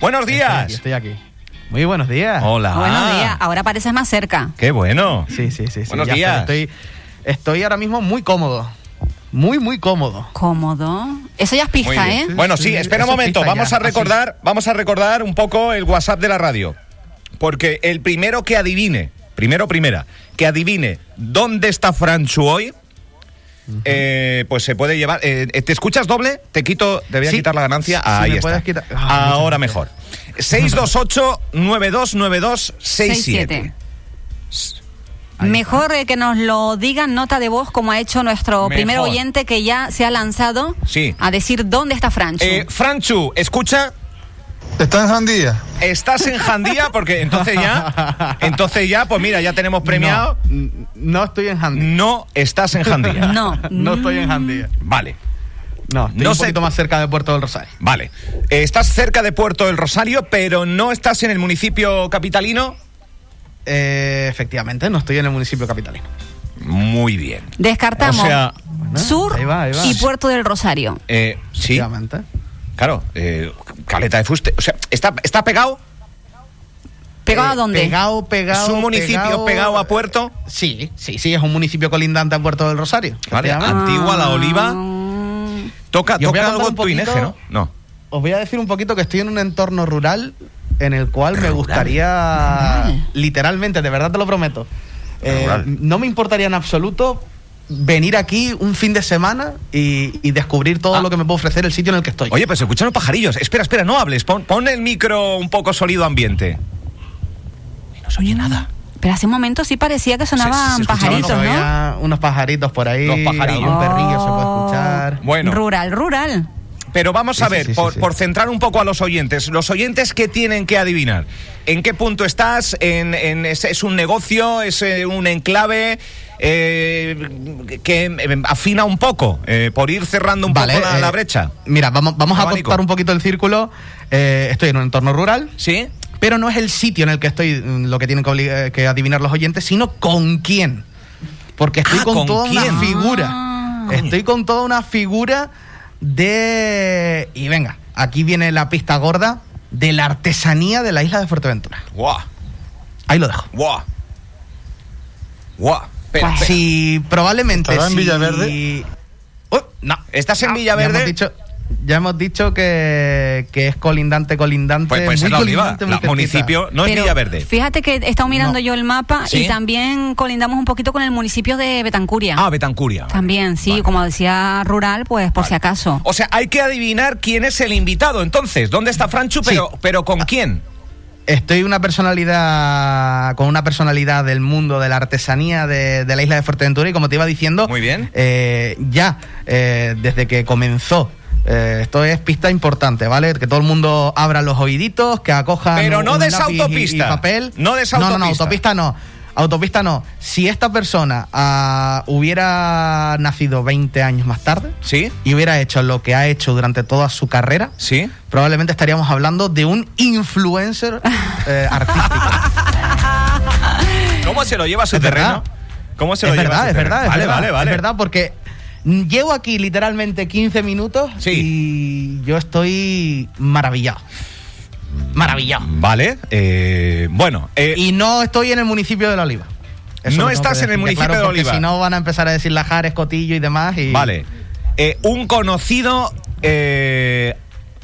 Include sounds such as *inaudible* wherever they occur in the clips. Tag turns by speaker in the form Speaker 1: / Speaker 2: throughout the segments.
Speaker 1: Buenos
Speaker 2: Estoy
Speaker 1: días.
Speaker 2: aquí, estoy aquí. Muy buenos días.
Speaker 1: Hola.
Speaker 3: Buenos días. Ahora pareces más cerca.
Speaker 1: Qué bueno.
Speaker 2: Sí, sí, sí. sí,
Speaker 1: Buenos
Speaker 2: ya
Speaker 1: días.
Speaker 2: Estoy, estoy ahora mismo muy cómodo. Muy, muy cómodo.
Speaker 3: Cómodo. Eso ya es
Speaker 1: bien.
Speaker 3: ¿eh?
Speaker 1: Bueno,
Speaker 2: Sí,
Speaker 1: espera un momento.
Speaker 2: pista
Speaker 1: Vamos
Speaker 2: ya,
Speaker 1: a recordar, vamos a recordar un poco el WhatsApp de la radio. Porque el primero que adivine, primero primera, que adivine dónde está Franchu hoy, eh, pues se puede llevar. eh, ¿Te escuchas doble? Te quito, te voy a
Speaker 2: Sí.
Speaker 1: quitar la ganancia.
Speaker 2: Sí,
Speaker 1: Ahí
Speaker 2: me
Speaker 1: está.
Speaker 2: puedes quitar- Ah,
Speaker 1: Ahora
Speaker 2: muchas
Speaker 1: mejor. 628 9292 67.
Speaker 3: Mejor eh, que nos lo digan nota de voz como ha hecho nuestro
Speaker 1: Mejor.
Speaker 3: primer oyente que ya se ha lanzado
Speaker 1: Sí.
Speaker 3: a decir dónde está Francho.
Speaker 1: Eh, Franchu, escucha.
Speaker 4: Está en Jandía.
Speaker 1: ¿Estás en Jandía? Porque entonces ya, *laughs* entonces ya, pues mira, ya tenemos premiado.
Speaker 2: No, estoy en Handy.
Speaker 1: No estás en Jandía. *laughs*
Speaker 3: no.
Speaker 2: No estoy en Handy.
Speaker 1: Vale,
Speaker 2: No, estoy
Speaker 1: No
Speaker 2: un
Speaker 1: sé-
Speaker 2: poquito más cerca de Puerto del Rosario.
Speaker 1: vale. Eh, estás cerca de Puerto del Rosario, pero no estás en el municipio capitalino.
Speaker 2: Eh, efectivamente, no estoy en el municipio capitalino.
Speaker 1: Muy bien.
Speaker 3: Descartamos
Speaker 1: O sea,
Speaker 3: Sur
Speaker 2: ahí va, ahí va.
Speaker 3: y Puerto del Rosario.
Speaker 1: Eh, sí,
Speaker 2: Efectivamente.
Speaker 1: Claro. eh, Caleta de Fuste. O sea, ¿está, está pegado?
Speaker 3: ¿Pegado
Speaker 2: Eh,
Speaker 3: a dónde?
Speaker 2: Pegado, pegado.
Speaker 1: ¿Es un municipio pegado, a Puerto?
Speaker 2: Sí, sí, sí, es un municipio colindante a Puerto del Rosario.
Speaker 1: Vale. Antigua, La Oliva.
Speaker 3: Mm,
Speaker 1: Toca, toca algo en tu Ineje, ¿no? No.
Speaker 2: Os voy a decir un poquito que estoy en un entorno rural en el cual me gustaría,
Speaker 3: Rural.
Speaker 2: literalmente, de verdad te lo prometo, eh, no me importaría en absoluto venir aquí un fin de semana y, y descubrir todo
Speaker 1: Ah.
Speaker 2: lo que me puede ofrecer el sitio en el que estoy.
Speaker 1: Oye, pues se escuchan los pajarillos. Espera, espera, no hables. Pon, pon el micro un poco sólido ambiente. Y no se oye nada.
Speaker 3: Pero hace un momento sí parecía que sonaban
Speaker 1: se
Speaker 3: pajaritos, ¿no?
Speaker 2: Había unos pajaritos por ahí,
Speaker 1: Los pajarillos.
Speaker 2: algún perrillo se puede escuchar.
Speaker 1: Bueno.
Speaker 3: Rural, rural.
Speaker 1: Pero vamos a
Speaker 2: sí,
Speaker 1: ver,
Speaker 2: sí, sí,
Speaker 1: por, centrar un poco a los oyentes. Los oyentes, ¿qué tienen que adivinar? ¿En qué punto estás? ¿En, en- es, es un negocio? ¿Es eh, un enclave? Eh, que eh, afina un poco, eh, por ir cerrando un
Speaker 2: Vale,
Speaker 1: poco la,
Speaker 2: eh,
Speaker 1: la brecha.
Speaker 2: Mira, vamos, vamos a cortar un poquito el círculo. Estoy en un entorno rural,
Speaker 1: ¿Sí?
Speaker 2: pero no es el sitio en el que estoy mm, lo que tienen que, que adivinar los oyentes, sino con quién. Porque estoy
Speaker 1: Ah,
Speaker 2: con,
Speaker 1: ¿con
Speaker 2: toda
Speaker 1: quién?
Speaker 2: una figura.
Speaker 3: Ah.
Speaker 2: Estoy con toda una figura de... Y venga, aquí viene la pista gorda de la artesanía de la isla de Fuerteventura.
Speaker 1: ¡Guau!
Speaker 2: Ahí lo dejo.
Speaker 1: ¡Guau! ¡Guau!
Speaker 2: Si probablemente...
Speaker 4: ¿Estará en
Speaker 2: si-
Speaker 4: Villaverde?
Speaker 2: Oh, no.
Speaker 1: ¿Estás en
Speaker 2: No,
Speaker 1: Villaverde?
Speaker 2: Ya hemos dicho, ya hemos dicho que, que es colindante, colindante.
Speaker 1: Pues, pues
Speaker 2: muy
Speaker 1: es la Oliva,
Speaker 2: muy
Speaker 1: la municipio, no es
Speaker 3: Pero
Speaker 1: Villaverde.
Speaker 3: Fíjate que he estado mirando
Speaker 2: No.
Speaker 3: yo el mapa
Speaker 1: ¿Sí?
Speaker 3: y también colindamos un poquito con el municipio de Betancuria.
Speaker 1: Ah, Betancuria.
Speaker 3: También, sí,
Speaker 1: Vale.
Speaker 3: como decía rural, pues por
Speaker 1: Vale.
Speaker 3: si acaso.
Speaker 1: O sea, hay que adivinar quién es el invitado. Entonces, ¿dónde está Franchu?
Speaker 2: Sí.
Speaker 1: Pero, pero ¿con quién?
Speaker 2: Estoy una personalidad con una personalidad del mundo de la artesanía de, de la isla de Fuerteventura y como te iba diciendo,
Speaker 1: Muy bien.
Speaker 2: eh, ya eh, desde que comenzó. Eh, esto es pista importante, ¿vale? Que todo el mundo abra los oíditos, que acojan.
Speaker 1: Pero no
Speaker 2: lápiz y-
Speaker 1: autopista.
Speaker 2: Y, papel.
Speaker 1: No des
Speaker 2: No, no, no,
Speaker 1: autopista.
Speaker 2: autopista no. Autopista no. Si esta persona ah, hubiera nacido 20 años más tarde
Speaker 1: ¿Sí?
Speaker 2: y hubiera hecho lo que ha hecho durante toda su carrera,
Speaker 1: ¿Sí?
Speaker 2: probablemente estaríamos hablando de un influencer *laughs* eh, artístico.
Speaker 1: ¿Cómo se lo lleva a su
Speaker 2: Es
Speaker 1: terreno?
Speaker 2: verdad.
Speaker 1: ¿Cómo se
Speaker 2: es
Speaker 1: lo lleva a
Speaker 2: verdad,
Speaker 1: su
Speaker 2: es
Speaker 1: terreno?
Speaker 2: verdad, es
Speaker 1: vale,
Speaker 2: verdad,
Speaker 1: vale, vale.
Speaker 2: Es verdad, porque llevo aquí literalmente 15 minutos
Speaker 1: Sí.
Speaker 2: y yo estoy maravillado. Maravillado.
Speaker 1: Vale, eh, bueno, eh,
Speaker 2: Y no estoy en el municipio de La Oliva.
Speaker 1: No estás en el municipio
Speaker 2: claro,
Speaker 1: de
Speaker 2: porque
Speaker 1: Oliva.
Speaker 2: Si no van a empezar a decir Lajares, Cotillo y demás. Y
Speaker 1: vale. Eh, un conocido eh,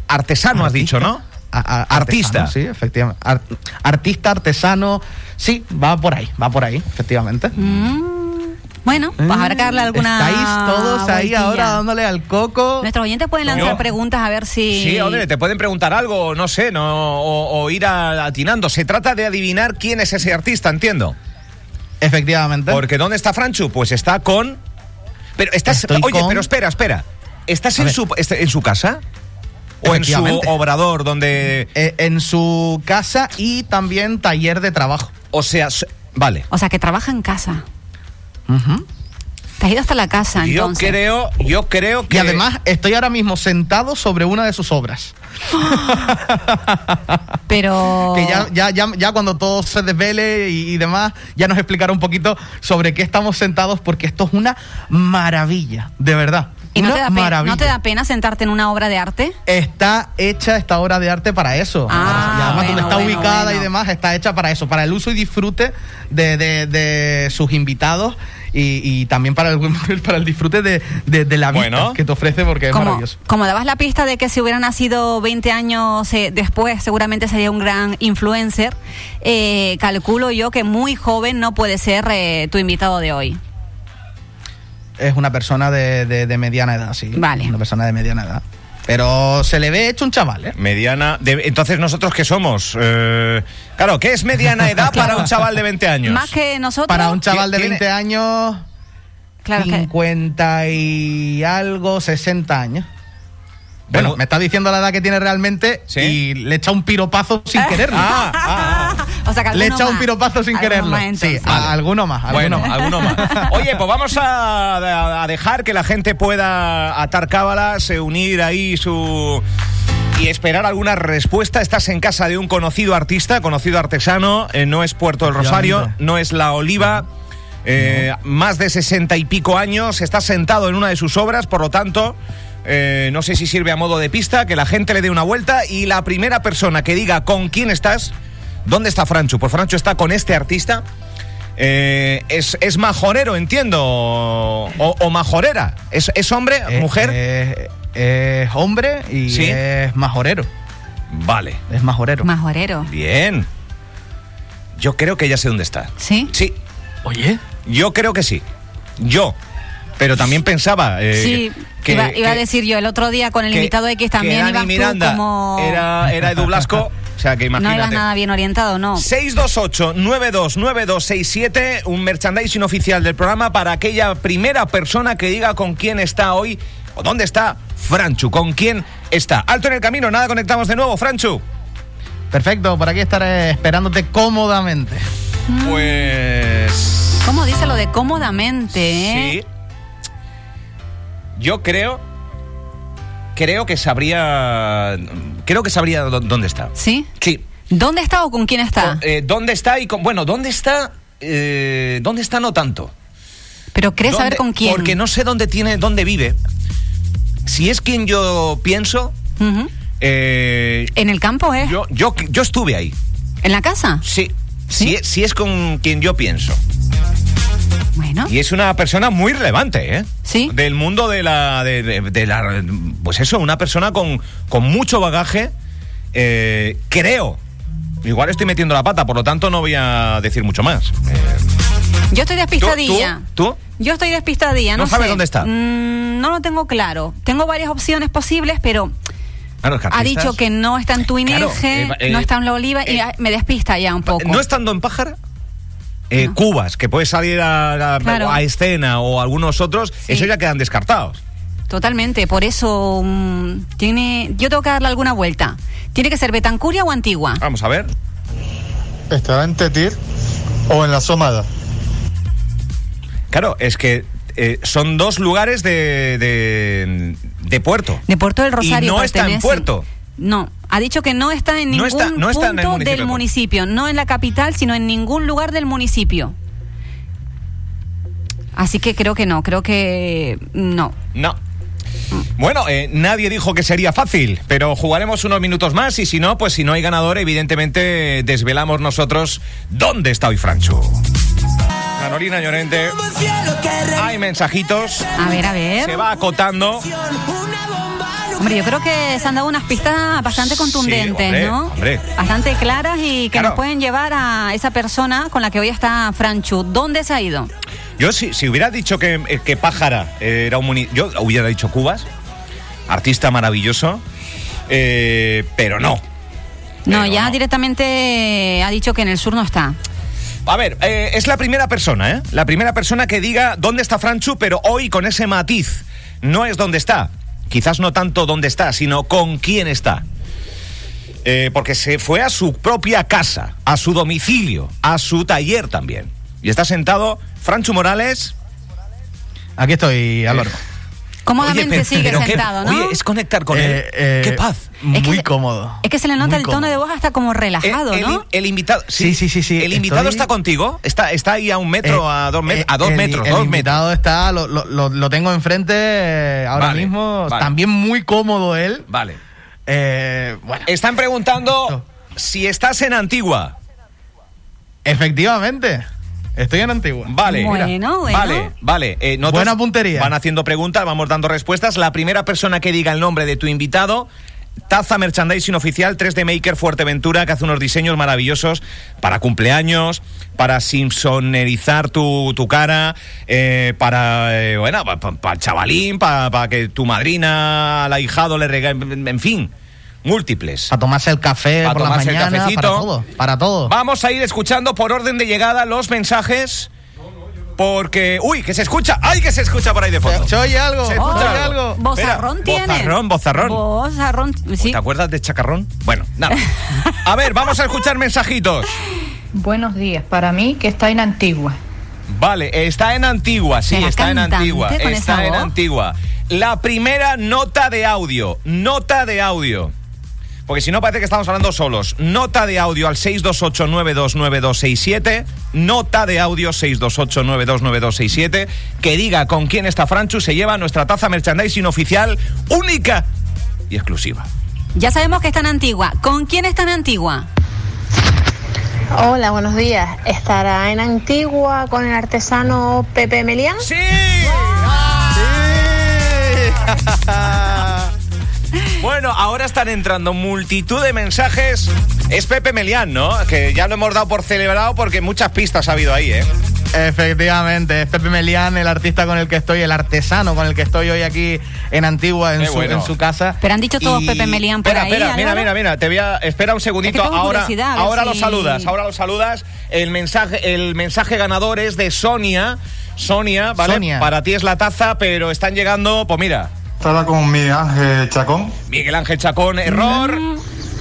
Speaker 1: artesano, has dicho, ¿no?
Speaker 2: A-
Speaker 1: Artista.
Speaker 2: artesano, Sí, efectivamente. Ar- artista, artesano. Sí, va por ahí, va por ahí, efectivamente.
Speaker 3: Mm, bueno, pues habrá que darle alguna.
Speaker 2: Estáis todos ahí
Speaker 3: vueltilla.
Speaker 2: ahora dándole al coco.
Speaker 3: Nuestros oyentes pueden lanzar
Speaker 1: Yo-
Speaker 3: preguntas a ver si.
Speaker 1: Sí, hombre, te pueden preguntar algo, no sé, no, o, o ir a- atinando. Se trata de adivinar quién es ese artista, entiendo.
Speaker 2: Efectivamente.
Speaker 1: Porque ¿dónde está Franchu? Pues está con... Pero estás...
Speaker 2: Estoy
Speaker 1: Oye,
Speaker 2: con-
Speaker 1: pero espera, espera. ¿Estás en su, en su casa? ¿O en su obrador donde...
Speaker 2: Eh, en su casa y también taller de trabajo.
Speaker 1: O sea, vale.
Speaker 3: O sea, que trabaja en casa. Te has ido hasta la casa,
Speaker 1: Yo
Speaker 3: entonces.
Speaker 1: creo, yo creo que...
Speaker 2: Y además estoy ahora mismo sentado sobre una de sus obras. *gasps*
Speaker 3: Pero.
Speaker 2: Que ya, ya, ya, ya cuando todo se desvele y, y demás, ya nos explicará un poquito sobre qué estamos sentados, porque esto es una maravilla, de verdad.
Speaker 3: ¿Y no te, da pena,
Speaker 2: maravilla.
Speaker 3: no te da pena sentarte en una obra de arte?
Speaker 2: Está hecha esta obra de arte para eso.
Speaker 3: Ah,
Speaker 2: y además donde está
Speaker 3: bueno,
Speaker 2: ubicada
Speaker 3: bueno.
Speaker 2: y demás, está hecha para eso, para el uso y disfrute de, de- de sus invitados y, y también para el, *laughs* para el disfrute de, de- de la vista
Speaker 1: Bueno.
Speaker 2: que te ofrece porque es
Speaker 3: Como,
Speaker 2: maravilloso.
Speaker 3: como dabas la pista de que si hubiera nacido 20 años eh, después, seguramente sería un gran influencer, eh, calculo yo que muy joven no puede ser eh, tu invitado de hoy.
Speaker 2: Es una persona de, de- de mediana edad, sí.
Speaker 3: Vale.
Speaker 2: Una persona de mediana edad. Pero se le ve hecho un chaval, ¿eh?
Speaker 1: Mediana. de- entonces, ¿nosotros qué somos? Eh, claro, ¿qué es mediana *laughs* edad para un chaval de 20 años?
Speaker 3: Más que nosotros.
Speaker 2: Para un chaval de
Speaker 1: Tiene-
Speaker 2: 20 años,
Speaker 3: Claro que-
Speaker 2: 50 y algo, 60 años. Bueno,
Speaker 1: Bueno.
Speaker 2: me está diciendo la edad que tiene realmente
Speaker 1: ¿Sí?
Speaker 2: y le echa un piropazo sin *laughs* quererlo.
Speaker 1: Ah, ah, ah.
Speaker 3: o sea que
Speaker 2: le echa un piropazo sin quererlo.
Speaker 3: más,
Speaker 2: sí, alguno más. alguno
Speaker 1: Bueno,
Speaker 2: más.
Speaker 1: alguno más. *laughs* Oye, pues vamos a, dejar que la gente pueda atar cábalas, unir ahí su. y esperar alguna respuesta. Estás en casa de un conocido artista, conocido artesano, eh, no es Puerto del Rosario, no es La Oliva. eh, Más de sesenta y pico años, está sentado en una de sus obras, por lo tanto, eh, no sé si sirve a modo de pista, que la gente le dé una vuelta y la primera persona que diga con quién estás, ¿dónde está Franchu? Pues Franchu está con este artista. Eh, es, es majorero, entiendo. O, o majorera. ¿Es, es hombre,
Speaker 2: Eh,
Speaker 1: mujer?
Speaker 2: eh, es hombre y
Speaker 1: Sí.
Speaker 2: es majorero.
Speaker 1: vale.
Speaker 2: Es majorero.
Speaker 3: Majorero.
Speaker 1: Bien. Yo creo que ya sé dónde está.
Speaker 3: ¿Sí?
Speaker 1: Sí,
Speaker 2: Oye.
Speaker 1: yo creo que sí. Yo. Pero también pensaba. eh,
Speaker 3: sí,
Speaker 1: que-
Speaker 3: iba, iba a decir yo el otro día con el
Speaker 1: que-
Speaker 3: invitado X
Speaker 1: que
Speaker 3: también ibas tú
Speaker 1: Miranda
Speaker 3: como...
Speaker 1: Era, era Edu Blasco. *laughs* O sea, que
Speaker 3: no
Speaker 1: imagínate.
Speaker 3: ibas nada bien orientado, no.
Speaker 1: 628-929267, un merchandising oficial del programa para aquella primera persona que diga con quién está hoy o dónde está Franchu, con quién está. Alto en el camino, nada, conectamos de nuevo, Franchu.
Speaker 2: Perfecto, por aquí estaré esperándote cómodamente.
Speaker 1: Pues...
Speaker 3: ¿Cómo dice lo de cómodamente? eh?
Speaker 1: Sí. Yo creo... Creo que sabría... Creo que sabría dó- dónde está.
Speaker 3: ¿Sí?
Speaker 1: Sí.
Speaker 3: ¿Dónde está o con quién está?
Speaker 1: Eh, ¿Dónde está y con... Bueno, ¿dónde está? Eh, ¿Dónde está? No tanto.
Speaker 3: Pero ¿crees saber con quién?
Speaker 1: Porque no sé dónde tiene, dónde vive. Si es quien yo pienso, eh,
Speaker 3: ¿En el campo, eh?
Speaker 1: yo, yo, yo estuve ahí.
Speaker 3: ¿En la casa?
Speaker 1: Sí.
Speaker 3: ¿Sí?
Speaker 1: Si es con quien yo pienso.
Speaker 3: Bueno.
Speaker 1: Y es una persona muy relevante, ¿eh?
Speaker 3: Sí.
Speaker 1: Del mundo de la. De, de- de la pues eso, una persona con, con mucho bagaje. eh, creo. Igual estoy metiendo la pata, por lo tanto no voy a decir mucho más. Eh,
Speaker 3: Yo estoy
Speaker 1: ¿tú,
Speaker 3: despistadilla.
Speaker 1: ¿Tú? ¿Tú?
Speaker 3: Yo estoy despistadilla,
Speaker 1: ¿No
Speaker 3: no,
Speaker 1: sabes dónde está?
Speaker 3: Mm, no lo tengo claro. Tengo varias opciones posibles, pero
Speaker 1: Claro, que
Speaker 3: ha dicho que no está en Tuineje,
Speaker 1: Claro, eh,
Speaker 3: no está en La Oliva y ah, me despista ya un poco.
Speaker 1: No estando en pájara. Eh,
Speaker 3: No.
Speaker 1: Cubas, que puede salir a, a-
Speaker 3: Claro.
Speaker 1: a escena o algunos otros,
Speaker 3: Sí.
Speaker 1: eso ya quedan descartados.
Speaker 3: Totalmente, por eso mm, tiene, yo tengo que darle alguna vuelta. ¿Tiene que ser Betancuria o Antigua?
Speaker 1: Vamos a ver.
Speaker 4: ¿Estará en Tetir o en la Somada?
Speaker 1: Claro, es que eh, son dos lugares de, de, de puerto.
Speaker 3: De Puerto del Rosario.
Speaker 1: Y no está en. Puerto.
Speaker 3: No, ha dicho que no está en
Speaker 1: No
Speaker 3: ningún
Speaker 1: está- no está en el
Speaker 3: punto
Speaker 1: municipio.
Speaker 3: del municipio, no en la capital, sino en ningún lugar del municipio. Así que creo que no, creo que no.
Speaker 1: No. Bueno, eh, nadie dijo que sería fácil, pero jugaremos unos minutos más y si no, pues si no hay ganador, evidentemente desvelamos nosotros dónde está hoy Francho. Carolina Llorente, hay mensajitos,
Speaker 3: A ver, a ver.
Speaker 1: se va acotando.
Speaker 3: Hombre, yo creo que se han dado unas pistas bastante contundentes,
Speaker 1: hombre,
Speaker 3: ¿no?
Speaker 1: hombre.
Speaker 3: Bastante claras y que
Speaker 1: Claro.
Speaker 3: nos pueden llevar a esa persona con la que hoy está Franchu. ¿Dónde se ha ido?
Speaker 1: Yo si, si hubiera dicho que, eh, que Pájara era un muni- yo hubiera dicho Cubas, artista maravilloso, eh, pero no.
Speaker 3: No,
Speaker 1: Pero
Speaker 3: ya
Speaker 1: no.
Speaker 3: directamente ha dicho que en el sur no está.
Speaker 1: A ver, eh, es la primera persona, ¿eh? La primera persona que diga dónde está Franchu, pero hoy con ese matiz. No es dónde está. Quizás no tanto dónde está, sino con quién está. Eh, porque se fue a su propia casa, a su domicilio, a su taller también. Y está sentado Franchu Morales.
Speaker 2: Aquí estoy, Álvaro.
Speaker 3: Cómodamente
Speaker 1: Oye,
Speaker 3: sigue
Speaker 1: pero qué-
Speaker 3: sentado, ¿no?
Speaker 1: Oye, es conectar con él.
Speaker 2: Eh, eh,
Speaker 1: qué paz.
Speaker 2: Muy
Speaker 3: Es que-
Speaker 2: cómodo.
Speaker 3: Es que se le nota
Speaker 2: Muy
Speaker 3: el tono de voz hasta como relajado,
Speaker 1: el, el-
Speaker 3: ¿no?
Speaker 1: el invitado.
Speaker 2: Sí, sí, sí, sí,
Speaker 1: El invitado está contigo. Está, está ahí a un metro,
Speaker 2: Eh,
Speaker 1: a dos, met-
Speaker 2: eh,
Speaker 1: a dos
Speaker 2: el-
Speaker 1: metros.
Speaker 2: El
Speaker 1: dos
Speaker 2: invitado está, lo, lo- lo- lo tengo enfrente eh, ahora
Speaker 1: Vale,
Speaker 2: mismo.
Speaker 1: vale.
Speaker 2: También muy cómodo él.
Speaker 1: Vale.
Speaker 2: Eh, bueno,
Speaker 1: Están preguntando si estás en Antigua.
Speaker 2: efectivamente. Estoy en Antigua.
Speaker 1: Vale.
Speaker 3: Bueno, bueno.
Speaker 1: Vale, vale. Eh,
Speaker 2: Buena puntería.
Speaker 1: Van haciendo preguntas, vamos dando respuestas. La primera persona que diga el nombre de tu invitado. Taza Merchandising Oficial 3D Maker Fuerteventura, que hace unos diseños maravillosos para cumpleaños, para simpsonerizar tu, tu cara, eh, para, eh, bueno, para el chavalín, para que tu madrina al ahijado le regale, en fin, múltiples.
Speaker 2: Para tomarse el café
Speaker 1: Pa'
Speaker 2: por la
Speaker 1: tomarse el
Speaker 2: mañana,
Speaker 1: cafecito.
Speaker 2: para todo. Para todo.
Speaker 1: Vamos a ir escuchando por orden de llegada los mensajes. Porque. ¡Uy! Que se escucha. ¡Ay! Que se escucha por ahí de fondo.
Speaker 2: ¿Se oye algo?
Speaker 1: Se
Speaker 2: ¿Se
Speaker 1: escucha
Speaker 2: oye
Speaker 1: algo.
Speaker 3: Bozarrón tiene.
Speaker 1: bozarrón, bozarrón.
Speaker 3: Bozarrón, sí.
Speaker 1: ¿Te acuerdas de Chacarrón? Bueno, nada. A ver, vamos a escuchar mensajitos.
Speaker 5: Buenos días, para mí que está en Antigua.
Speaker 1: Vale, está en Antigua, sí,
Speaker 3: ¿Será
Speaker 1: está en Antigua. Está en? Antigua. La primera nota de audio. Nota de audio. Porque si no parece que estamos hablando solos. Nota de audio al 628929267. Nota de audio 628929267. Que diga con quién está Franchu. Se lleva nuestra taza merchandising oficial única y exclusiva.
Speaker 3: Ya sabemos que está en Antigua. ¿Con quién está en Antigua?
Speaker 6: Hola, buenos días. ¿Estará en Antigua con el artesano Pepe Melián?
Speaker 1: ¡Sí! *laughs* *laughs* Bueno, ahora están entrando multitud de mensajes. Es Pepe Melián, ¿no? Que ya lo hemos dado por celebrado porque muchas pistas ha habido ahí, ¿eh?
Speaker 2: Efectivamente, es Pepe Melián, el artista con el que estoy, el artesano con el que estoy hoy aquí en Antigua, en, su,
Speaker 1: bueno.
Speaker 2: en su casa.
Speaker 3: Pero han dicho todos
Speaker 2: Y-
Speaker 3: Pepe Melián por
Speaker 1: Espera,
Speaker 3: ahí.
Speaker 1: espera, mira, mira, mira, te voy a espera un segundito.
Speaker 3: Es que tengo
Speaker 1: ahora ahora lo saludas, ahora lo saludas. El mensaje el mensaje ganador es de Sonia. Sonia, ¿vale?
Speaker 2: Sonia.
Speaker 1: Para ti es la taza, pero están llegando, pues mira,
Speaker 4: Estará con mi Ángel Chacón.
Speaker 1: Miguel Ángel Chacón, error.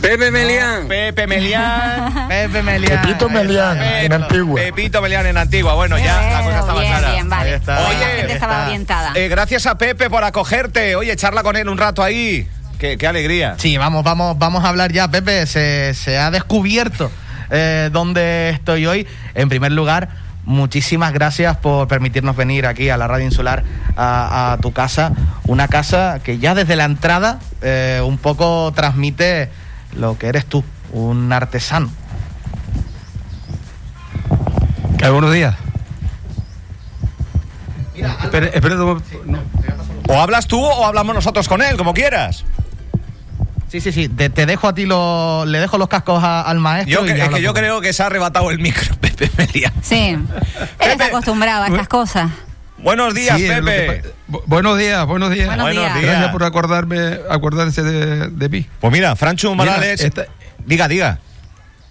Speaker 7: Pepe Melián.
Speaker 1: Pepe Melián. *laughs*
Speaker 2: Pepe Melián.
Speaker 4: Pepito Melián, en Antigua.
Speaker 1: Pepito Melián en Antigua. Bueno, ya la cosa estaba
Speaker 3: bien,
Speaker 1: clara.
Speaker 3: bien, vale.
Speaker 2: Ahí está.
Speaker 3: La
Speaker 1: Oye,
Speaker 3: gente estaba
Speaker 2: está.
Speaker 3: orientada.
Speaker 1: Eh, gracias a Pepe por acogerte. Oye, charla con él un rato ahí. Qué, qué alegría.
Speaker 2: Sí, vamos, vamos, vamos a hablar ya, Pepe. Se, se ha descubierto eh, dónde estoy hoy. En primer lugar, muchísimas gracias por permitirnos venir aquí a la Radio Insular, a, a tu casa. Una casa que ya desde la entrada eh, un poco transmite lo que eres tú, un artesano.
Speaker 8: Eh, buenos días. Espera, espera, no, no.
Speaker 1: O hablas tú o hablamos nosotros con él, como quieras.
Speaker 2: Sí, sí, sí. Te, te dejo a ti, lo, le dejo los cascos a- al maestro.
Speaker 1: Yo,
Speaker 2: y
Speaker 1: que- es que yo
Speaker 2: tú.
Speaker 1: creo que se ha arrebatado el micro, *laughs* Pepe Melián.
Speaker 3: Sí. Él
Speaker 1: Pepe.
Speaker 3: está acostumbrado a estas cosas.
Speaker 1: Buenos días,
Speaker 8: Sí,
Speaker 1: Pepe.
Speaker 8: Bu- buenos días, buenos días.
Speaker 3: Buenos días.
Speaker 8: Gracias por acordarme, acordarse de, de mí.
Speaker 1: Pues mira, Franchu
Speaker 8: Mira,
Speaker 1: Morales.
Speaker 8: esta-
Speaker 1: Diga, diga.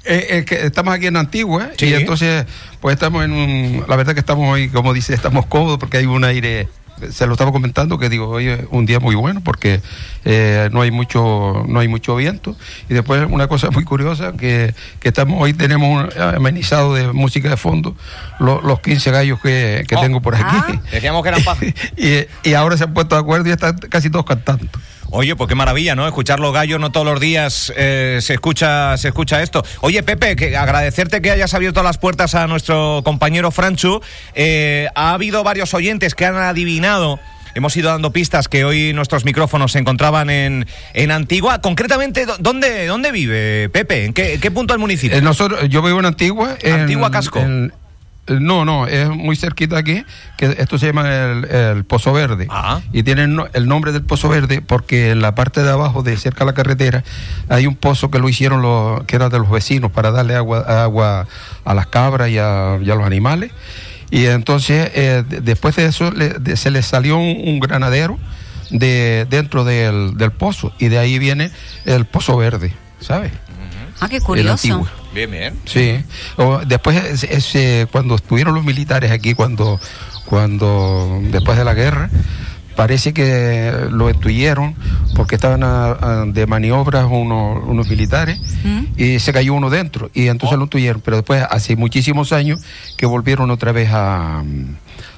Speaker 8: Eh, es que estamos aquí en Antigua
Speaker 1: Sí.
Speaker 8: y entonces pues estamos en un... La verdad que estamos hoy, como dice, estamos cómodos porque hay un aire... Se lo estaba comentando que digo, hoy es un día muy bueno porque eh, no hay mucho no hay mucho viento y después una cosa muy curiosa que, que estamos hoy tenemos un amenizado de música de fondo lo- los 15 gallos que, que
Speaker 1: Oh.
Speaker 8: tengo por aquí
Speaker 3: Ah.
Speaker 1: Decíamos que eran *laughs*
Speaker 8: y, y ahora se han puesto de acuerdo y están casi todos cantando
Speaker 1: Oye, pues qué maravilla, ¿no? Escuchar los gallos, no todos los días eh, se escucha se escucha esto. Oye, Pepe, que agradecerte que hayas abierto las puertas a nuestro compañero Franchu. Eh, ha habido varios oyentes que han adivinado. Hemos ido dando pistas que hoy nuestros micrófonos se encontraban en, en Antigua. Concretamente, ¿dó- ¿dónde, dónde vive Pepe? ¿En qué, qué punto del municipio?
Speaker 8: Eh, nosotros, yo vivo en Antigua. en-
Speaker 1: Antigua Casco.
Speaker 8: en- no, no, es muy cerquita aquí, que esto se llama el, el Pozo Verde.
Speaker 1: Ah.
Speaker 8: Y tiene el no- el nombre del Pozo Verde porque en la parte de abajo, de cerca a la carretera, hay un pozo que lo hicieron, los, que era de los vecinos, para darle agua, agua a las cabras y a, y a los animales. Y entonces, eh, de- después de eso, le- de- se le salió un, un granadero de, dentro del, del pozo. Y de ahí viene el Pozo Verde, ¿sabes?
Speaker 3: Ah, qué curioso.
Speaker 1: Bien, bien.
Speaker 8: Sí. O después, es- es, eh, cuando estuvieron los militares aquí, cuando, cuando después de la guerra, parece que lo entuyeron porque estaban a- a- de maniobras unos, unos militares
Speaker 3: ¿Mm?
Speaker 8: y se cayó uno dentro y entonces lo entuyeron. Pero después, hace muchísimos años, que volvieron otra vez a,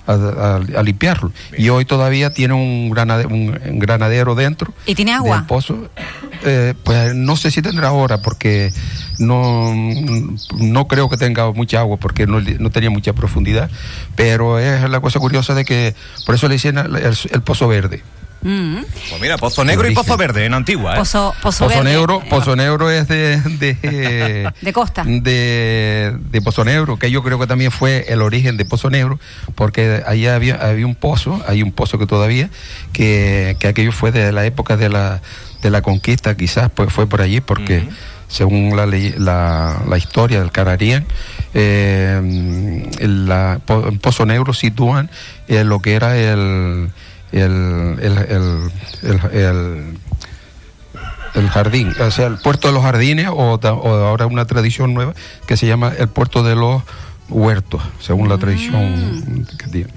Speaker 8: a, a- a limpiarlo. Y hoy todavía tiene un granadero, un, un granadero dentro.
Speaker 3: ¿Y tiene agua?
Speaker 8: del pozo. Eh, pues no sé si tendrá ahora, porque no, no creo que tenga mucha agua, porque no, no tenía mucha profundidad. Pero es la cosa curiosa de que por eso le dicen el, el- el pozo verde.
Speaker 3: Mm.
Speaker 1: Pues mira, Pozo Negro y. Pozo Verde en Antigua. ¿eh?
Speaker 3: Pozo, pozo,
Speaker 8: Pozo
Speaker 3: Verde.
Speaker 8: Negro,
Speaker 3: Eh,
Speaker 8: Pozo Negro es de, de, *laughs*
Speaker 3: De costa.
Speaker 8: de, de Pozo Negro, que yo creo que también fue el origen de Pozo Negro, porque allá había, había un pozo, hay un pozo que todavía, que, que aquello fue de la época de la, de la conquista, quizás pues fue por allí, porque según la, ley- la, la historia del Cararían, eh, la, en Pozo Negro sitúan eh, lo que era el, el, el, el- el- jardín, o sea, el puerto de los jardines o, ahora una tradición nueva que se llama el puerto de los huertos, según la tradición que tiene.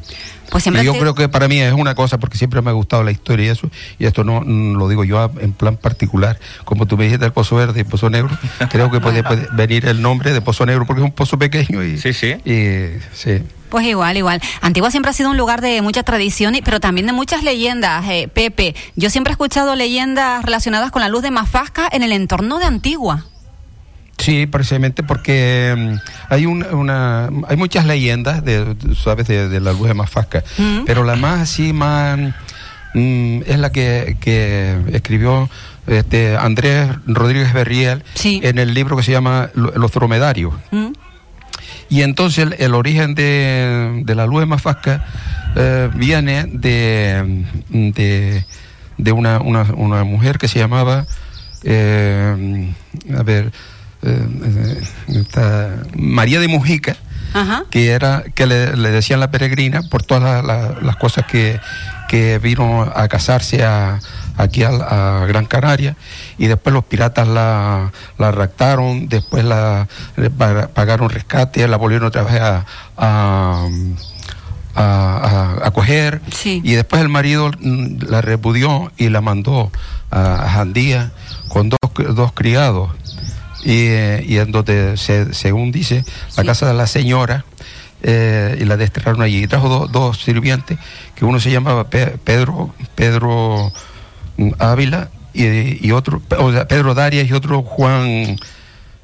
Speaker 3: Pues siempre
Speaker 8: Y yo
Speaker 3: te-
Speaker 8: creo que para mí es una cosa, porque siempre me ha gustado la historia y eso, y esto no mm, lo digo yo a- en plan particular, como tú me dijiste el Pozo Verde y el Pozo Negro, *laughs* creo que puede, puede venir el nombre de Pozo Negro, porque es un pozo pequeño y...
Speaker 1: Sí, sí.
Speaker 8: y- sí.
Speaker 3: Pues igual, igual. Antigua siempre ha sido un lugar de mucha tradición, y- pero también de muchas leyendas, eh, Pepe. Yo siempre he escuchado leyendas relacionadas con la luz de Mafasca en el entorno de Antigua.
Speaker 8: Sí, precisamente porque mm, hay una, una- hay muchas leyendas de, sabes, de, de la luz de Mafasca,
Speaker 3: Mm.
Speaker 8: pero la más así más mm, es la que, que escribió este Andrés Rodríguez Berriel
Speaker 3: Sí.
Speaker 8: en el libro que se llama Lo- Los dromedarios. Y entonces el, el origen de, de la luz de Mafasca eh, viene de, de, de una, una, una mujer que se llamaba, eh, a ver, eh, eh, esta María de Mujica,
Speaker 3: Ajá.
Speaker 8: que era que le, le decían la peregrina por todas la- la- las cosas que, que vino a casarse a, aquí a, a Gran Canaria y después los piratas la, la raptaron, después la pagaron rescate, la volvieron otra vez a, a, a- a- a coger
Speaker 3: Sí.
Speaker 8: y después el marido mm, la repudió y la mandó a, a Jandía con dos, dos criados y, eh, y en donde se- según dice la
Speaker 3: Sí.
Speaker 8: casa de la señora eh, y la desterraron allí y trajo do- dos sirvientes que uno se llamaba Pe- Pedro Pedro mm, Ávila y, y otro o sea, Pedro Darias y otro Juan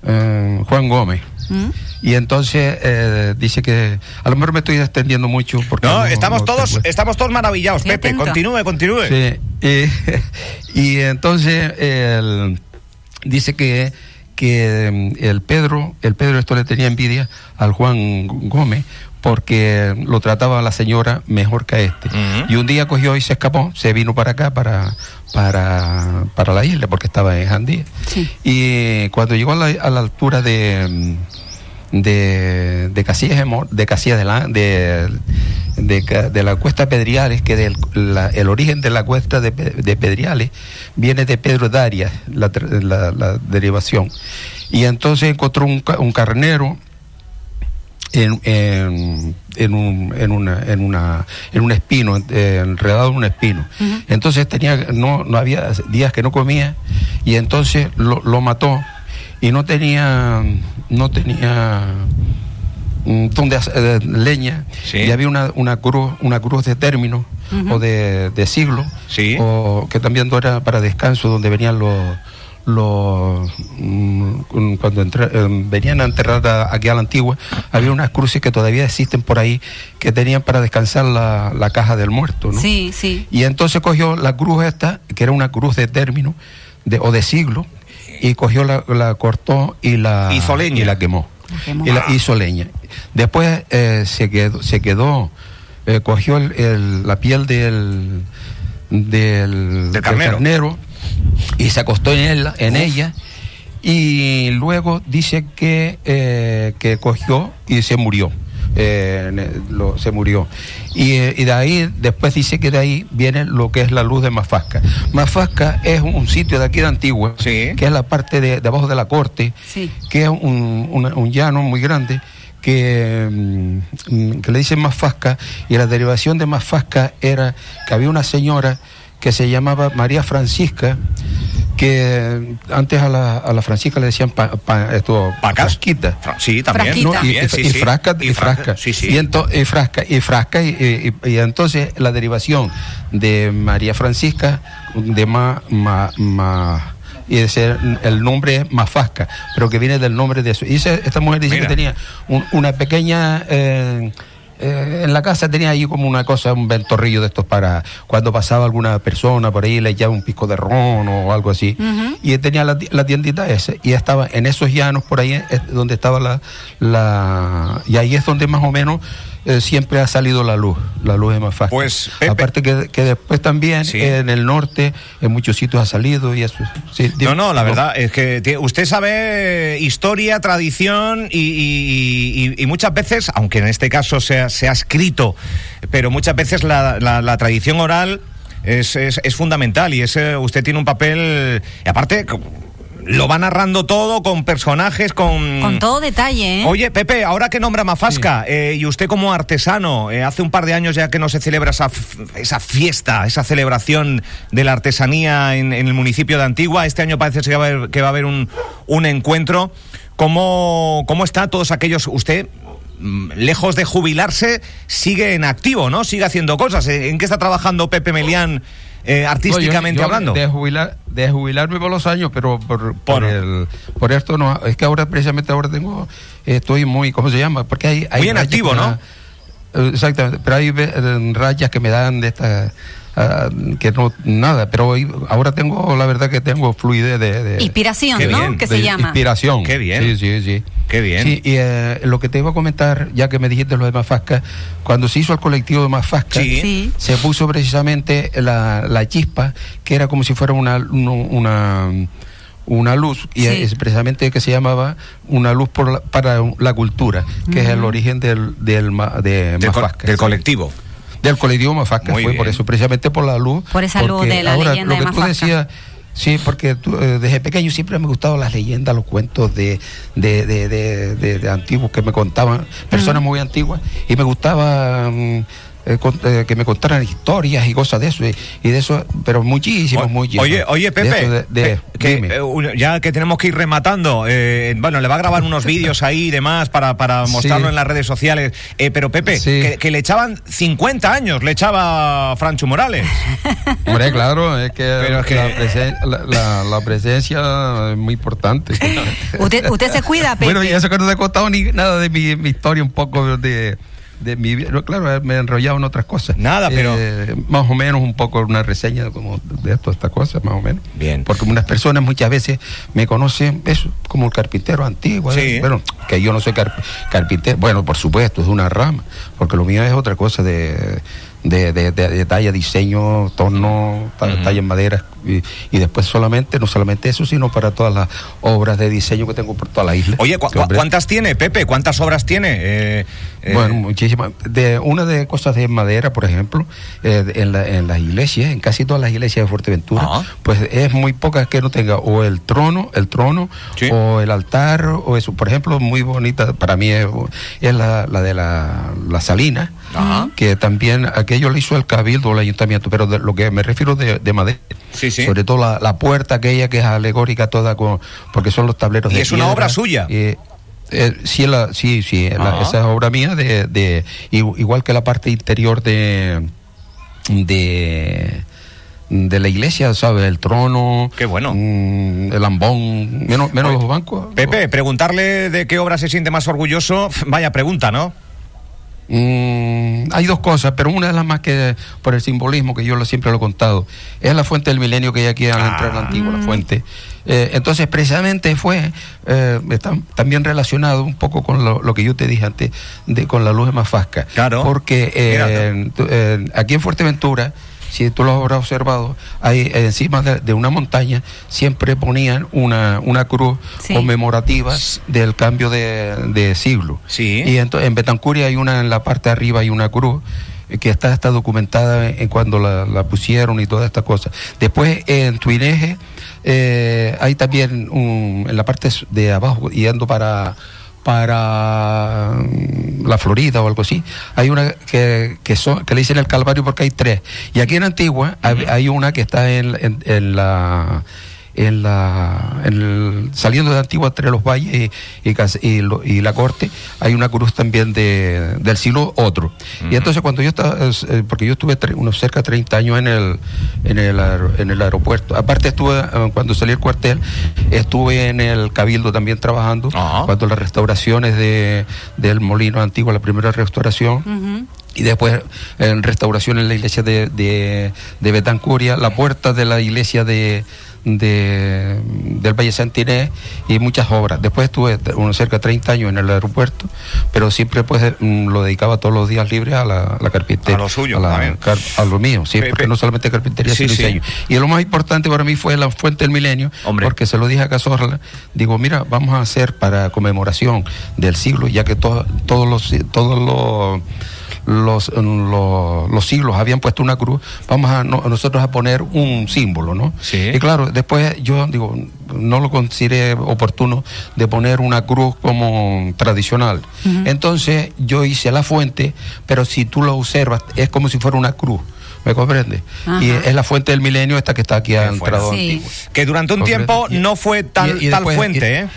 Speaker 8: eh, Juan Gómez
Speaker 3: ¿Mm?
Speaker 8: y entonces eh, dice que a lo mejor me estoy extendiendo mucho porque
Speaker 1: No, estamos
Speaker 8: no
Speaker 1: todos,
Speaker 8: tengo-
Speaker 1: estamos todos maravillados, Pepe.
Speaker 3: atenta.
Speaker 1: Continúe, continúe.
Speaker 8: Sí, y, *laughs* y entonces él dice que, que mm, el Pedro, el Pedro esto le tenía envidia al Juan Gómez porque lo trataba a la señora mejor que a este. Y un día cogió y se escapó, se vino para acá, para, para, para la isla, porque estaba en Jandía.
Speaker 3: Sí.
Speaker 8: Y cuando llegó a la, a la altura de, mm, de, de Casillas de, Mo- de Casillas de la, de, de, de la cuesta Pedriales, que del, la- el origen de la cuesta de, de Pedriales viene de Pedro Darias, la, la- la derivación. Y entonces encontró un, un carnero en, en, en un, en, una, en, una, en un espino, enredado en un espino. Entonces tenía, no, no había días que no comía y entonces lo, lo mató y no tenía, no tenía mm, donde hacer, eh, leña
Speaker 1: Sí.
Speaker 8: y había una, una cruz, una cruz de término o de, de siglo
Speaker 1: Sí.
Speaker 8: o que también no era para descanso donde venían los los mm, cuando entra- eh, venían a enterrar a- aquí a la antigua había unas cruces que todavía existen por ahí que tenían para descansar la, la caja del muerto ¿no?
Speaker 3: Sí, sí.
Speaker 8: y entonces cogió la cruz esta que era una cruz de término de, o de siglo y cogió la, la cortó y la
Speaker 1: Hizo leña.
Speaker 8: y la quemó
Speaker 3: La quemó.
Speaker 8: y la hizo leña después eh, se quedó se quedó eh, cogió el- el- la piel del del,
Speaker 1: Del carnero.
Speaker 8: y se acostó en, él, en ella y luego dice que, eh, que cogió y se murió. Eh, lo- se murió. Y, eh, y de ahí, después dice que de ahí viene lo que es la luz de Mafasca. Mafasca es un, un sitio de aquí de Antigua,
Speaker 1: Sí.
Speaker 8: que es la parte de, de abajo de la corte,
Speaker 3: Sí.
Speaker 8: que es un, una- un llano muy grande que, mm, que le dicen Mafasca y la derivación de Mafasca era que había una señora que se llamaba María Francisca que antes a la, a la Francisca le decían pa, pa- esto,
Speaker 1: ¿Pacas?
Speaker 8: frasquita.
Speaker 1: Fra- Sí, también.
Speaker 8: No, y,
Speaker 1: también,
Speaker 8: y-
Speaker 1: sí,
Speaker 8: y
Speaker 1: sí.
Speaker 8: frasca, y frasca.
Speaker 1: Sí, sí.
Speaker 8: Y, ento- y frasca, y frasca, y, y- y entonces la derivación de María Francisca, de ma, ma, ma- y ese, el nombre es Mafasca, pero que viene del nombre de su. Y ese- esta mujer dice
Speaker 1: Mira.
Speaker 8: que tenía un- una pequeña. eh, eh, en la casa tenía ahí como una cosa, un ventorrillo de estos para cuando pasaba alguna persona por ahí le echaba un pico de ron o algo así. Y tenía la tiendita ese y estaba en esos llanos por ahí es donde estaba la, la... Y ahí es donde más o menos eh, siempre ha salido la luz, la luz es más fácil.
Speaker 1: Pues, Pepe-
Speaker 8: Aparte que, que después también
Speaker 1: Sí.
Speaker 8: en el norte en muchos sitios ha salido y eso. sí,
Speaker 1: No, no, la verdad es que usted sabe historia, tradición y, y- y- y muchas veces, aunque en este caso se ha, se ha escrito, pero muchas veces la, la- la tradición oral es, es- es fundamental y ese, usted tiene un papel, y aparte lo va narrando todo con personajes, con...
Speaker 3: Con todo detalle, ¿eh?
Speaker 1: Oye, Pepe, ahora que nombra Mafasca, eh, y usted como artesano, eh, hace un par de años ya que no se celebra esa, f- esa fiesta, esa celebración de la artesanía en, en el municipio de Antigua, este año parece que va a haber, que va a haber un, un encuentro. ¿Cómo, ¿Cómo está todos aquellos? Usted, lejos de jubilarse, sigue en activo, ¿no? Sigue haciendo cosas. ¿En en qué está trabajando Pepe Melián eh, artísticamente
Speaker 8: No, yo- yo
Speaker 1: hablando?
Speaker 8: De, jubilar, de jubilarme por los años, pero por, por,
Speaker 1: Por-
Speaker 8: el, por esto no. Es que ahora, precisamente ahora tengo, estoy muy, ¿cómo se llama? Porque hay, hay
Speaker 1: Muy en activo, ¿no?
Speaker 8: da- eh, Exactamente, pero hay eh, rayas que me dan de esta. Ah, que no, nada, pero hoy- ahora tengo, la verdad que tengo fluidez de. de-
Speaker 3: Inspiración, ¿no?
Speaker 1: bien,
Speaker 3: Que
Speaker 8: de
Speaker 3: se llama.
Speaker 8: Inspiración.
Speaker 1: Qué bien.
Speaker 8: Sí, sí, sí.
Speaker 1: Qué bien.
Speaker 8: Sí, y eh, lo que te iba a comentar, ya que me dijiste lo de Mafasca, cuando se hizo el colectivo de Mafasca,
Speaker 1: Sí.
Speaker 3: Sí.
Speaker 8: se puso precisamente la, la chispa, que era como si fuera una, una, una, una luz, y
Speaker 3: Sí.
Speaker 8: es precisamente que se llamaba una luz por la- para la cultura, que es el origen del, del, ma- de
Speaker 1: del, co-
Speaker 8: Mafasca.
Speaker 1: del
Speaker 8: sí.
Speaker 1: colectivo.
Speaker 8: Del colectivo Mafasca,
Speaker 1: Muy
Speaker 8: fue por eso, precisamente por la luz.
Speaker 3: Por esa luz
Speaker 8: porque
Speaker 3: de la
Speaker 8: ahora,
Speaker 3: leyenda
Speaker 8: lo
Speaker 3: de
Speaker 8: que tú decías, Sí, porque tú, eh, desde pequeño siempre me gustaban las leyendas, los cuentos de, de, de, de- de- de antiguos que me contaban, personas muy antiguas, y me gustaba mm, eh, con- eh, que me contaran historias y cosas de eso, y, y de eso, pero muchísimos, muchísimos.
Speaker 1: Oye, oye,
Speaker 8: De
Speaker 1: Pepe,
Speaker 8: eso, de- de-
Speaker 1: que- que,
Speaker 8: dime.
Speaker 1: eh, ya que tenemos que ir rematando, eh, bueno, le va a grabar unos *laughs* vídeos ahí y demás para, para
Speaker 8: Sí.
Speaker 1: mostrarlo en las redes sociales. Eh, pero Pepe,
Speaker 8: Sí.
Speaker 1: que, que le echaban 50 años, le echaba Francho Morales. *laughs*
Speaker 8: Hombre, claro, es que,
Speaker 1: Pero es que-
Speaker 8: La, presen- la- la- la presencia es muy importante.
Speaker 3: Usted, usted se cuida, Pepe.
Speaker 8: Bueno, y eso que no te he contado ni nada de mi, mi historia, un poco de, de mi vida. Claro, me he enrollado en otras cosas.
Speaker 1: Nada, pero-
Speaker 8: Eh, más o menos un poco una reseña como de esto, estas cosas, más o menos.
Speaker 1: Bien.
Speaker 8: Porque unas personas muchas veces me conocen, eso, como el carpintero antiguo.
Speaker 1: Sí.
Speaker 8: ¿eh? Bueno, que yo no soy carp- carpintero. Bueno, por supuesto, es una rama, porque lo mío es otra cosa de. De, de, de- de talla, diseño, torno, talla en madera y, y después solamente, no solamente eso, sino para todas las obras de diseño que tengo por toda la isla.
Speaker 1: Oye, ¿cu- cu-
Speaker 8: Hombre.
Speaker 1: ¿cuántas tiene, Pepe? ¿Cuántas obras tiene? Eh, eh,
Speaker 8: Bueno, muchísimas. De una de cosas de madera, por ejemplo, eh, en, la- en las iglesias, en casi todas las iglesias de Fuerteventura,
Speaker 1: Ah.
Speaker 8: pues es muy pocas que no tenga o el trono, el trono,
Speaker 1: Sí.
Speaker 8: o el altar, o eso. Por ejemplo, muy bonita para mí es, es la, la de la, la salina,
Speaker 1: Ajá.
Speaker 8: que también aquello lo hizo el cabildo o el ayuntamiento, pero de lo que me refiero de, de madera.
Speaker 1: Sí, sí.
Speaker 8: Sobre todo la, la puerta aquella que es alegórica toda, con, porque son los tableros
Speaker 1: ¿Y
Speaker 8: de
Speaker 1: es una obra suya?
Speaker 8: Eh, eh, sí, la, sí, sí, la-
Speaker 1: Ah.
Speaker 8: esa es obra mía, de, de, igual que la parte interior de, de, de la iglesia, ¿sabes? El trono,
Speaker 1: Qué bueno.
Speaker 8: mm, el ambón, menos, menos
Speaker 1: Oye,
Speaker 8: los bancos.
Speaker 1: Pepe, preguntarle de qué obra se siente más orgulloso, *laughs* vaya pregunta, ¿no?
Speaker 8: Mm, hay dos cosas, pero una de las más que por el simbolismo que yo lo, siempre lo he contado, es la fuente del milenio que hay aquí al entrar la antigua, la fuente. Eh, entonces, precisamente fue eh, está también relacionado un poco con lo, lo que yo te dije antes, de, con la luz de Mafasca.
Speaker 1: Claro.
Speaker 8: Porque eh, eh, aquí en Fuerteventura, si tú lo habrás observado, hay eh, encima de, de una montaña siempre ponían una, una cruz
Speaker 3: Sí.
Speaker 8: conmemorativa del cambio de, de siglo.
Speaker 1: Sí.
Speaker 8: Y entonces en Betancuria hay una en la parte de arriba hay una cruz eh, que está, está documentada en cuando la, la pusieron y todas estas cosas. Después en Tuineje eh, hay también un- en la parte de abajo yendo para para mm, la Florida o algo así, hay una que, que, son, que le dicen el Calvario porque hay tres. Y aquí en Antigua hay, hay una que está en, en- en la en la, en el- saliendo de Antigua entre los valles y, y y y la corte, hay una cruz también de, del siglo otro. Y entonces cuando yo estaba, es, eh, porque yo estuve unos cerca de 30 años en el, en el, en el aeropuerto. Aparte estuve, eh, cuando salí del cuartel, estuve en el Cabildo también trabajando, cuando las restauraciones de, del Molino Antiguo, la primera restauración, y después en restauración en la iglesia de, de, de Betancuria, la puerta de la iglesia de, de- del Valle Santinés y muchas obras. Después estuve unos cerca de 30 años en el aeropuerto, pero siempre pues mm, lo dedicaba todos los días libres a la, carpintería.
Speaker 1: A lo suyo,
Speaker 8: a, la
Speaker 1: también.
Speaker 8: car- a lo mío, sí, porque no solamente carpintería,
Speaker 1: Sí,
Speaker 8: sino
Speaker 1: sí.
Speaker 8: diseño. Y lo más importante para mí fue la fuente del milenio,
Speaker 1: Hombre.
Speaker 8: porque se lo dije a Cazorla, digo, mira, vamos a hacer para conmemoración del siglo, ya que to- todos los todos los los, los, los siglos habían puesto una cruz, vamos a no- nosotros a poner un símbolo, ¿no?
Speaker 1: Sí.
Speaker 8: Y claro, después yo digo, no lo consideré oportuno de poner una cruz como tradicional. Entonces yo hice la fuente, pero si tú lo observas, es como si fuera una cruz. ¿Me comprendes?
Speaker 3: Ajá.
Speaker 8: Y es la fuente del milenio esta que está aquí a
Speaker 1: Qué
Speaker 8: entrado
Speaker 3: fuerte. Sí.
Speaker 8: antiguo.
Speaker 1: Que durante un
Speaker 8: Comprende.
Speaker 1: tiempo
Speaker 8: Y-
Speaker 1: no fue tal,
Speaker 8: y- y
Speaker 1: tal
Speaker 8: después-
Speaker 1: fuente,
Speaker 8: y-
Speaker 1: ¿eh?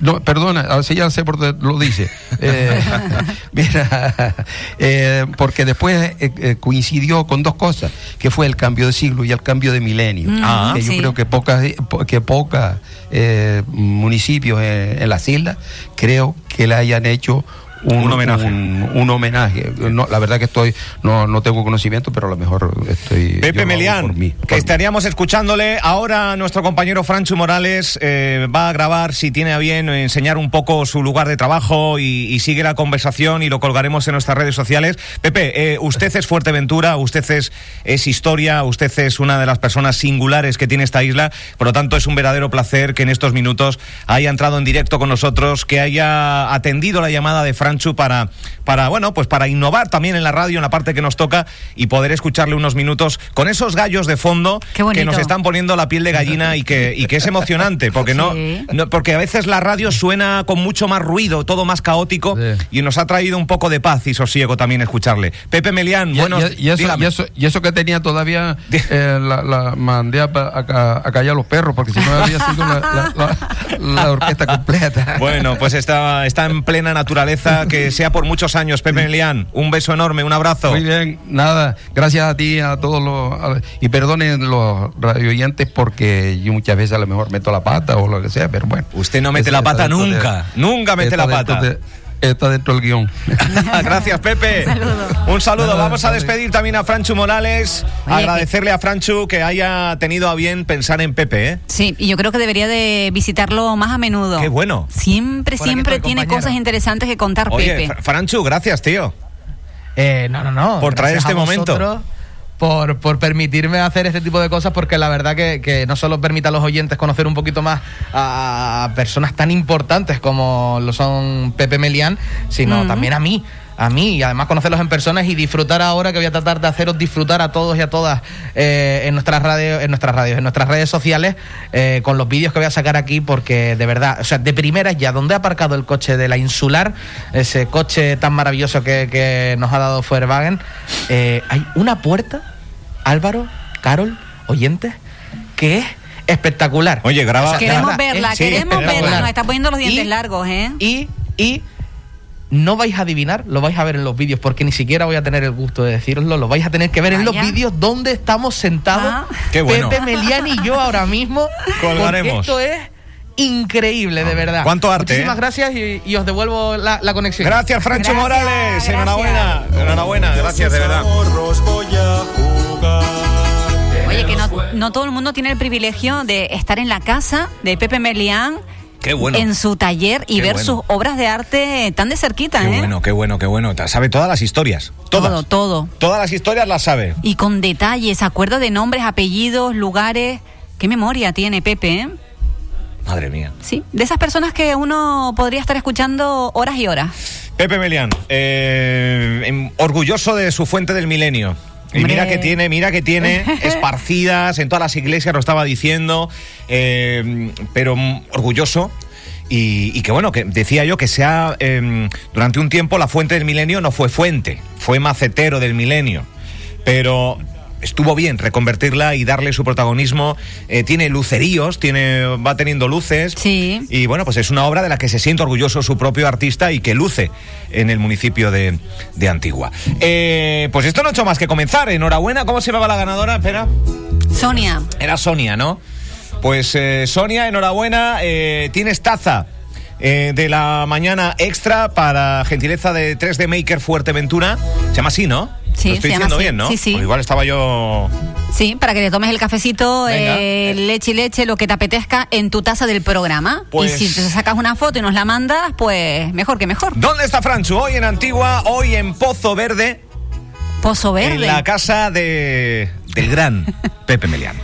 Speaker 8: No, perdona, así ya sé por dónde lo dice. *laughs* Eh, *laughs* mira, eh, porque después eh, eh, coincidió con dos cosas, que fue el cambio de siglo y el cambio de milenio.
Speaker 3: Mm,
Speaker 1: Ah.
Speaker 8: que yo
Speaker 3: sí.
Speaker 8: creo que pocas po- que pocas eh, municipios en, en las islas creo que le hayan hecho un,
Speaker 1: Un homenaje.
Speaker 8: Un, un homenaje. No, la verdad que estoy no, no tengo conocimiento, pero a lo mejor estoy.
Speaker 1: Pepe Melián,
Speaker 8: por mí,
Speaker 1: que
Speaker 8: por mí.
Speaker 1: estaríamos escuchándole. Ahora nuestro compañero Francho Morales eh, va a grabar, si tiene a bien, enseñar un poco su lugar de trabajo y, y sigue la conversación y lo colgaremos en nuestras redes sociales. Pepe, eh, usted es Fuerteventura, usted es, es historia, usted es una de las personas singulares que tiene esta isla, por lo tanto es un verdadero placer que en estos minutos haya entrado en directo con nosotros, que haya atendido la llamada de Franchu para, para, bueno, pues para innovar también en la radio, en la parte que nos toca y poder escucharle unos minutos con esos gallos de fondo que nos están poniendo la piel de gallina y que, y que es emocionante, porque no,
Speaker 3: Sí.
Speaker 1: no- porque a veces la radio suena con mucho más ruido, todo más caótico
Speaker 8: Sí.
Speaker 1: y nos ha traído un poco de paz y sosiego también escucharle. Pepe Melián, bueno,
Speaker 8: y- y eso, y, eso, y eso que tenía todavía eh, la, la mandé a, a a callar los perros, porque si no había sido la, la- la- la orquesta completa.
Speaker 1: Bueno, pues está, está en plena naturaleza, que sea por muchos años, Pepe Melián. Un beso enorme, un abrazo.
Speaker 8: Muy bien, nada, gracias a ti, a todos los. a- y perdonen los radioyentes porque yo muchas veces a lo mejor meto la pata o lo que sea, pero bueno.
Speaker 1: Usted no mete la pata
Speaker 8: de-
Speaker 1: nunca, nunca mete la pata.
Speaker 8: de- está dentro del guion. *laughs*
Speaker 1: Gracias, Pepe.
Speaker 3: Un saludo.
Speaker 1: Un saludo. Vamos a despedir también a Franchu Morales.
Speaker 3: Oye,
Speaker 1: Agradecerle a Franchu que haya tenido a bien pensar en Pepe, ¿eh?
Speaker 3: Sí, y yo creo que debería de visitarlo más a menudo.
Speaker 1: Qué bueno.
Speaker 3: Siempre,
Speaker 2: Por
Speaker 3: siempre tiene
Speaker 2: compañero.
Speaker 3: cosas interesantes que contar
Speaker 1: Oye,
Speaker 3: Pepe.
Speaker 1: Fra- Franchu, gracias, tío.
Speaker 2: Eh, no, no, no.
Speaker 1: Por traer este momento.
Speaker 2: Por, por permitirme hacer este tipo de cosas, porque la verdad que, que no solo permite a los oyentes conocer un poquito más a, a personas tan importantes como lo son Pepe Melián, sino también a mí. A mí, y además conocerlos en personas y disfrutar ahora que voy a tratar de haceros disfrutar a todos y a todas eh, en nuestras radios, en nuestras radios, en nuestras redes sociales, eh, con los vídeos que voy a sacar aquí, porque de verdad, o sea, de primeras ya, donde ha aparcado el coche de la insular, ese coche tan maravilloso que, que nos ha dado Volkswagen, eh, hay una puerta, Álvaro, Carol, oyentes, que es espectacular.
Speaker 1: Oye, graba-
Speaker 2: de
Speaker 3: Queremos
Speaker 2: verdad, es-
Speaker 3: verla, queremos verla. Nos está poniendo los dientes
Speaker 2: Y-
Speaker 3: largos, ¿eh?
Speaker 2: Y, y no vais a adivinar, lo vais a ver en los vídeos, porque ni siquiera voy a tener el gusto de decirlo, lo vais a tener que ver en los vídeos donde estamos sentados,
Speaker 3: Ah.
Speaker 1: Qué bueno.
Speaker 2: Pepe Melián y yo ahora mismo. *laughs*
Speaker 1: Colgaremos.
Speaker 2: Esto es increíble, de verdad.
Speaker 1: Cuánto arte,
Speaker 2: Muchísimas
Speaker 1: ¿eh?
Speaker 2: gracias y, y os devuelvo la, la conexión.
Speaker 1: Gracias, Francho
Speaker 3: Gracias,
Speaker 1: Morales.
Speaker 3: gracias.
Speaker 1: Enhorabuena. Enhorabuena. Gracias, de verdad.
Speaker 3: Oye, que no, no todo el mundo tiene el privilegio de estar en la casa de Pepe Melián.
Speaker 1: Qué bueno.
Speaker 3: En su taller y
Speaker 1: Qué
Speaker 3: ver
Speaker 1: bueno.
Speaker 3: sus obras de arte tan de cerquita,
Speaker 1: Qué
Speaker 3: ¿eh?
Speaker 1: bueno, qué bueno, qué bueno. Sabe todas las historias. Todas.
Speaker 3: Todo, todo.
Speaker 1: Todas las historias las sabe.
Speaker 3: Y con detalles, acuerdo de nombres, apellidos, lugares. ¿Qué memoria tiene Pepe, eh?
Speaker 1: Madre mía.
Speaker 3: Sí, de esas personas que uno podría estar escuchando horas y horas.
Speaker 1: Pepe Melián, eh, orgulloso de su fuente del milenio. Y mira que tiene, mira que tiene *laughs* esparcidas en todas las iglesias, lo estaba diciendo, eh, pero orgulloso. Y, y que bueno, que decía yo que sea em, durante un tiempo la fuente del milenio no fue fuente, fue macetero del milenio. Pero estuvo bien reconvertirla y darle su protagonismo. Eh, tiene luceríos, tiene, va teniendo luces.
Speaker 3: Sí.
Speaker 1: Y bueno, pues es una obra de la que se siente orgulloso su propio artista y que luce en el municipio de, de Antigua. Eh, pues esto no ha hecho más que comenzar. Enhorabuena. ¿Cómo se llamaba la ganadora? Espera.
Speaker 3: Sonia.
Speaker 1: Era Sonia, ¿no? Pues eh, Sonia, enhorabuena. tienes taza eh, de la mañana extra para gentileza de 3D Maker Fuerteventura. Se llama así, ¿no?
Speaker 3: Sí,
Speaker 1: Lo estoy
Speaker 3: se
Speaker 1: diciendo bien, ¿no?
Speaker 3: Sí, sí.
Speaker 1: Pues igual estaba yo.
Speaker 3: Sí, para que te tomes el cafecito,
Speaker 1: Venga.
Speaker 3: eh, leche y leche, lo que te apetezca en tu taza del programa.
Speaker 1: Pues-
Speaker 3: Y si te sacas una foto y nos la mandas, pues mejor que mejor.
Speaker 1: ¿Dónde está Franchu? Hoy en Antigua, hoy en Pozo Verde,
Speaker 3: Pozo verde.
Speaker 1: en la casa de del gran *laughs* Pepe Melián.